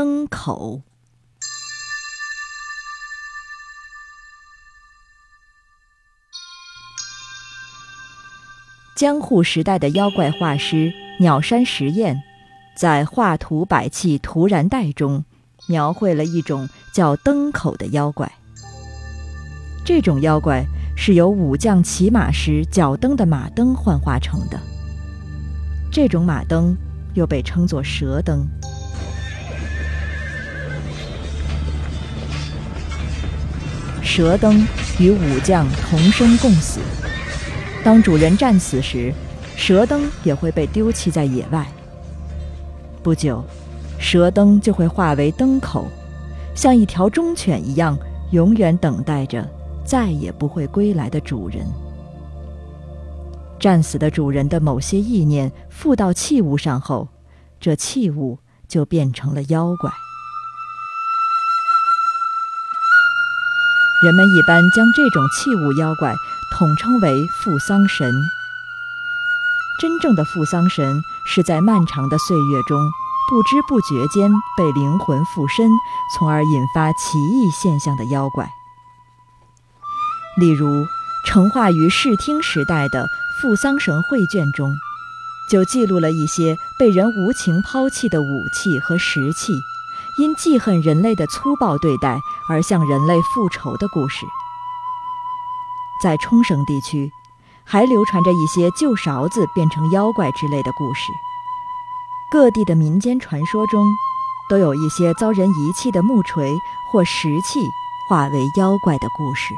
灯口。江户时代的妖怪画师鸟山石彦，在《画图百器图然带》中，描绘了一种叫灯口的妖怪。这种妖怪是由武将骑马时脚蹬的马灯幻化成的。这种马灯又被称作蛇灯。蛇灯与武将同生共死。当主人战死时，蛇灯也会被丢弃在野外。不久，蛇灯就会化为灯口，像一条忠犬一样，永远等待着再也不会归来的主人。战死的主人的某些意念附到器物上后，这器物就变成了妖怪。人们一般将这种器物妖怪。统称为富桑神。真正的富桑神是在漫长的岁月中，不知不觉间被灵魂附身，从而引发奇异现象的妖怪。例如，成化于视听时代的《富桑神绘卷》中，就记录了一些被人无情抛弃的武器和石器，因记恨人类的粗暴对待而向人类复仇的故事。在冲绳地区，还流传着一些旧勺子变成妖怪之类的故事。各地的民间传说中，都有一些遭人遗弃的木锤或石器化为妖怪的故事。